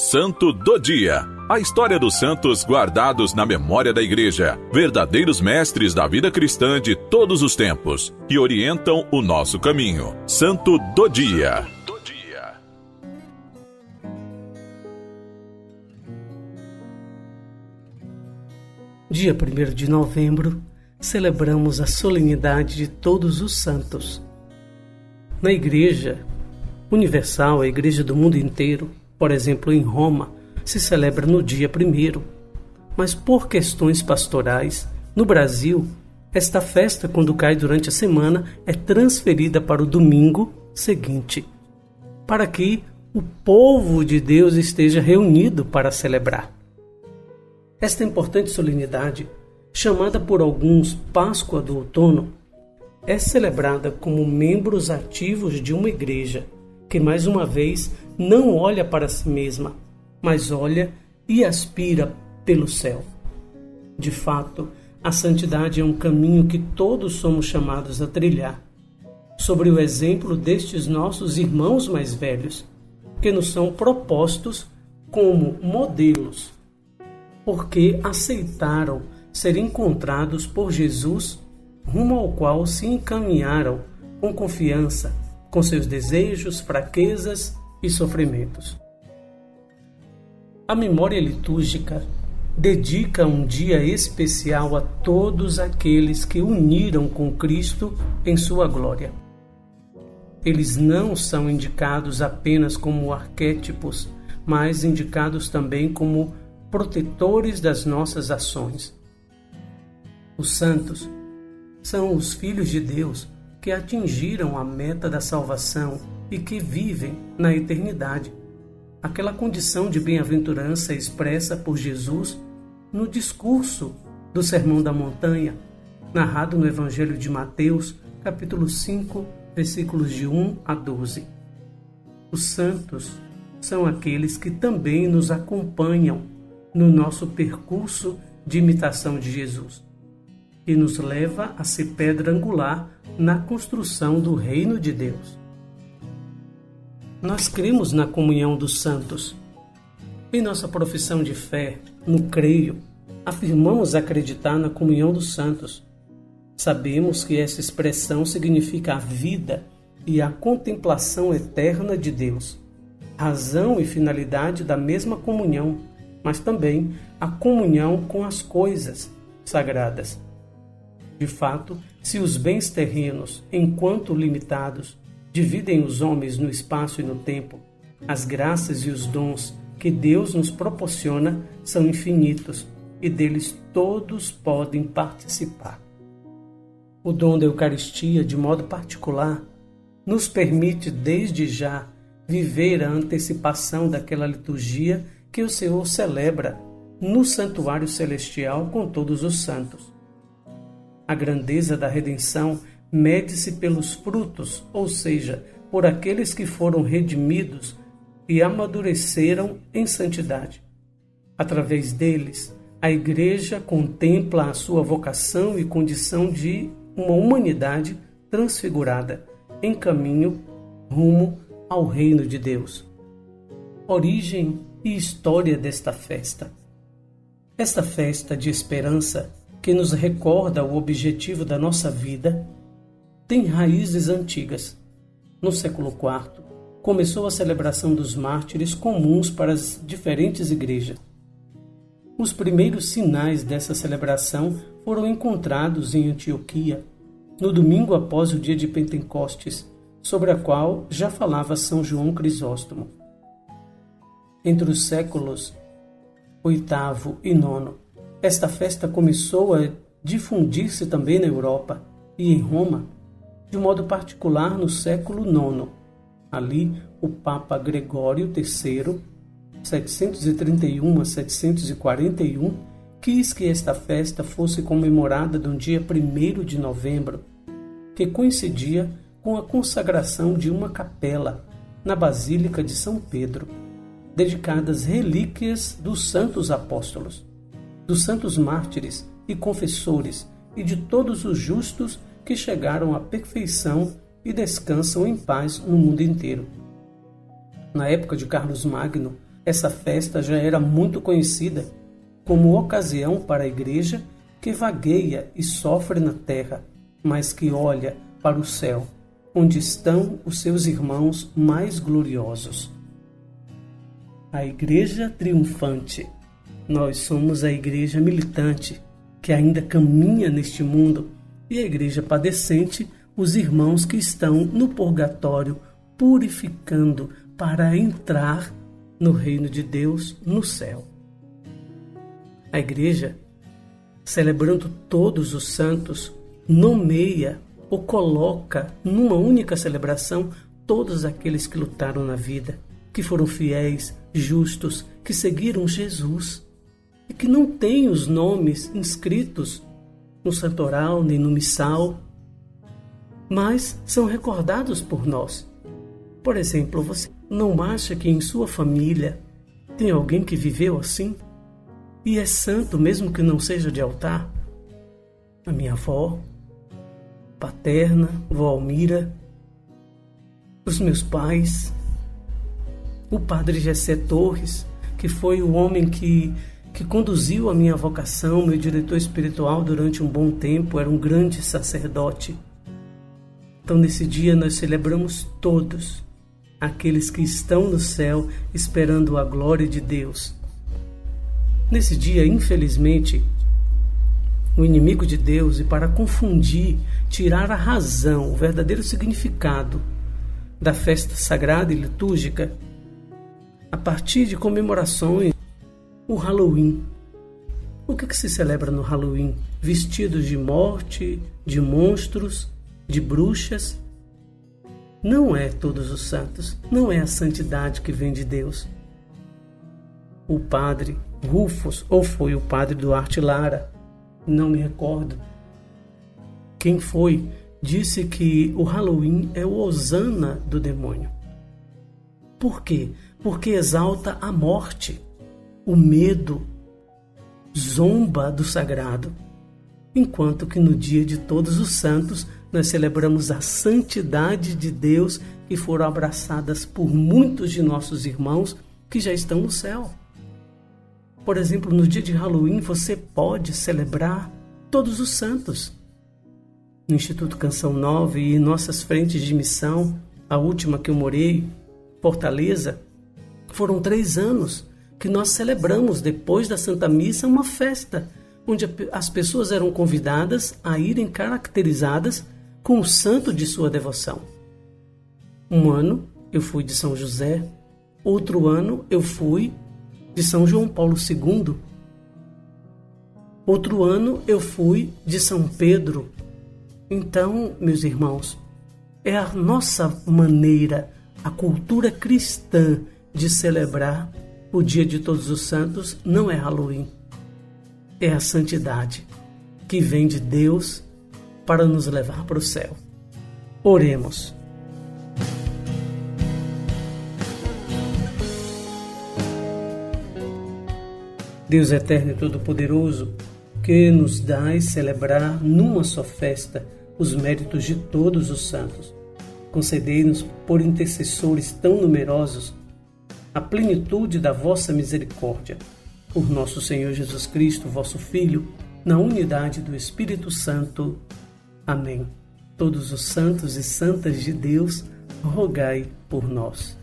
Santo do Dia. A história dos santos guardados na memória da Igreja, verdadeiros mestres da vida cristã de todos os tempos, que orientam o nosso caminho. Santo do Dia. Dia 1 de novembro, celebramos a solenidade de todos os santos. Na Igreja Universal, a Igreja do mundo inteiro, por exemplo, em Roma, se celebra no dia 1. Mas por questões pastorais, no Brasil, esta festa, quando cai durante a semana, é transferida para o domingo seguinte, para que o povo de Deus esteja reunido para celebrar. Esta importante solenidade, chamada por alguns Páscoa do Outono, é celebrada como membros ativos de uma igreja que, mais uma vez, não olha para si mesma, mas olha e aspira pelo céu. De fato, a santidade é um caminho que todos somos chamados a trilhar, sobre o exemplo destes nossos irmãos mais velhos, que nos são propostos como modelos porque aceitaram ser encontrados por Jesus, rumo ao qual se encaminharam com confiança, com seus desejos, fraquezas e sofrimentos. A memória litúrgica dedica um dia especial a todos aqueles que uniram com Cristo em sua glória. Eles não são indicados apenas como arquétipos, mas indicados também como protetores das nossas ações. Os santos são os filhos de Deus que atingiram a meta da salvação e que vivem na eternidade, aquela condição de bem-aventurança expressa por Jesus no discurso do Sermão da Montanha, narrado no Evangelho de Mateus, capítulo 5, versículos de 1 a 12. Os santos são aqueles que também nos acompanham no nosso percurso de imitação de Jesus, que nos leva a ser pedra angular na construção do reino de Deus. Nós cremos na comunhão dos santos. Em nossa profissão de fé, no creio, afirmamos acreditar na comunhão dos santos. Sabemos que essa expressão significa a vida e a contemplação eterna de Deus, razão e finalidade da mesma comunhão mas também a comunhão com as coisas sagradas. De fato, se os bens terrenos, enquanto limitados, dividem os homens no espaço e no tempo, as graças e os dons que Deus nos proporciona são infinitos e deles todos podem participar. O dom da Eucaristia, de modo particular, nos permite desde já viver a antecipação daquela liturgia que o Senhor celebra no santuário celestial com todos os santos. A grandeza da redenção mede-se pelos frutos, ou seja, por aqueles que foram redimidos e amadureceram em santidade. Através deles, a Igreja contempla a sua vocação e condição de uma humanidade transfigurada em caminho rumo ao reino de Deus. Origem e história desta festa. Esta festa de esperança, que nos recorda o objetivo da nossa vida, tem raízes antigas. No século IV, começou a celebração dos mártires comuns para as diferentes igrejas. Os primeiros sinais dessa celebração foram encontrados em Antioquia, no domingo após o dia de Pentecostes, sobre a qual já falava São João Crisóstomo entre os séculos oitavo e nono. Esta festa começou a difundir-se também na Europa e em Roma, de modo particular no século IX. Ali, o Papa Gregório III, 731 a 741, quis que esta festa fosse comemorada no dia 1 de novembro, que coincidia com a consagração de uma capela na Basílica de São Pedro dedicadas relíquias dos santos apóstolos, dos santos mártires e confessores e de todos os justos que chegaram à perfeição e descansam em paz no mundo inteiro. Na época de Carlos Magno, essa festa já era muito conhecida como ocasião para a igreja que vagueia e sofre na terra, mas que olha para o céu, onde estão os seus irmãos mais gloriosos. A Igreja Triunfante. Nós somos a Igreja Militante, que ainda caminha neste mundo, e a Igreja Padecente, os irmãos que estão no purgatório, purificando para entrar no reino de Deus no céu. A Igreja celebrando todos os santos, nomeia ou coloca numa única celebração todos aqueles que lutaram na vida, que foram fiéis, justos, que seguiram Jesus e que não têm os nomes inscritos no santoral nem no missal, mas são recordados por nós. Por exemplo, você não acha que em sua família tem alguém que viveu assim? e é santo mesmo que não seja de altar. A minha avó, paterna, vó Almira, os meus pais, o padre Gessé Torres, que foi o homem que, que conduziu a minha vocação, meu diretor espiritual durante um bom tempo, era um grande sacerdote. Então, nesse dia, nós celebramos todos aqueles que estão no céu esperando a glória de Deus Nesse dia, infelizmente, o inimigo de Deus, e para confundir, tirar a razão, o verdadeiro significado da festa sagrada e litúrgica, a partir de comemorações, o Halloween. O que, que se celebra no Halloween? Vestidos de morte, de monstros, de bruxas. Não é todos os santos, não é a santidade que vem de Deus. O padre Rufus ou foi o padre Duarte Lara, não me recordo. Quem foi disse que o Halloween é o Osana do demônio. Por quê? Porque exalta a morte, o medo, zomba do sagrado. Enquanto que no dia de Todos os Santos nós celebramos a santidade de Deus que foram abraçadas por muitos de nossos irmãos que já estão no céu. Por exemplo, no dia de Halloween você pode celebrar todos os santos. No Instituto Canção Nova e em nossas frentes de missão, a última que eu morei, Fortaleza, foram três anos que nós celebramos, depois da Santa Missa, uma festa, onde as pessoas eram convidadas a irem caracterizadas com o santo de sua devoção. Um ano eu fui de São José, outro ano eu fui de São João Paulo II. Outro ano eu fui de São Pedro. Então, meus irmãos, é a nossa maneira, a cultura cristã de celebrar o Dia de Todos os Santos não é Halloween. É a santidade que vem de Deus para nos levar para o céu. Oremos. Deus eterno e todo-poderoso, que nos dás celebrar numa só festa os méritos de todos os santos. Concedei-nos, por intercessores tão numerosos, a plenitude da vossa misericórdia. Por nosso Senhor Jesus Cristo, vosso Filho, na unidade do Espírito Santo. Amém. Todos os santos e santas de Deus, rogai por nós.